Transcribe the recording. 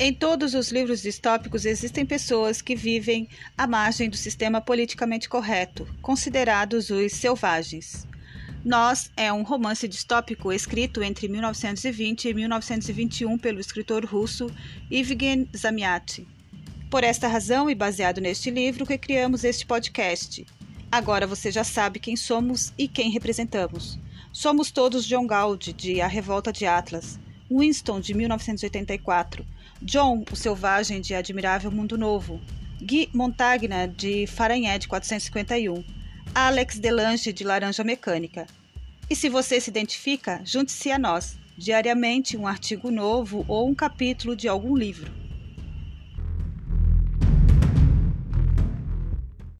Em todos os livros distópicos existem pessoas que vivem à margem do sistema politicamente correto, considerados os selvagens. Nós é um romance distópico escrito entre 1920 e 1921 pelo escritor russo Evgen Zamyatin. Por esta razão e baseado neste livro que criamos este podcast. Agora você já sabe quem somos e quem representamos. Somos todos John Galt, de A Revolta de Atlas, Winston, de 1984, John, o Selvagem, de Admirável Mundo Novo, Guy Montagna, de Fahrenheit 451, Alex Delange, de Laranja Mecânica. E se você se identifica, junte-se a nós, diariamente um artigo novo ou um capítulo de algum livro.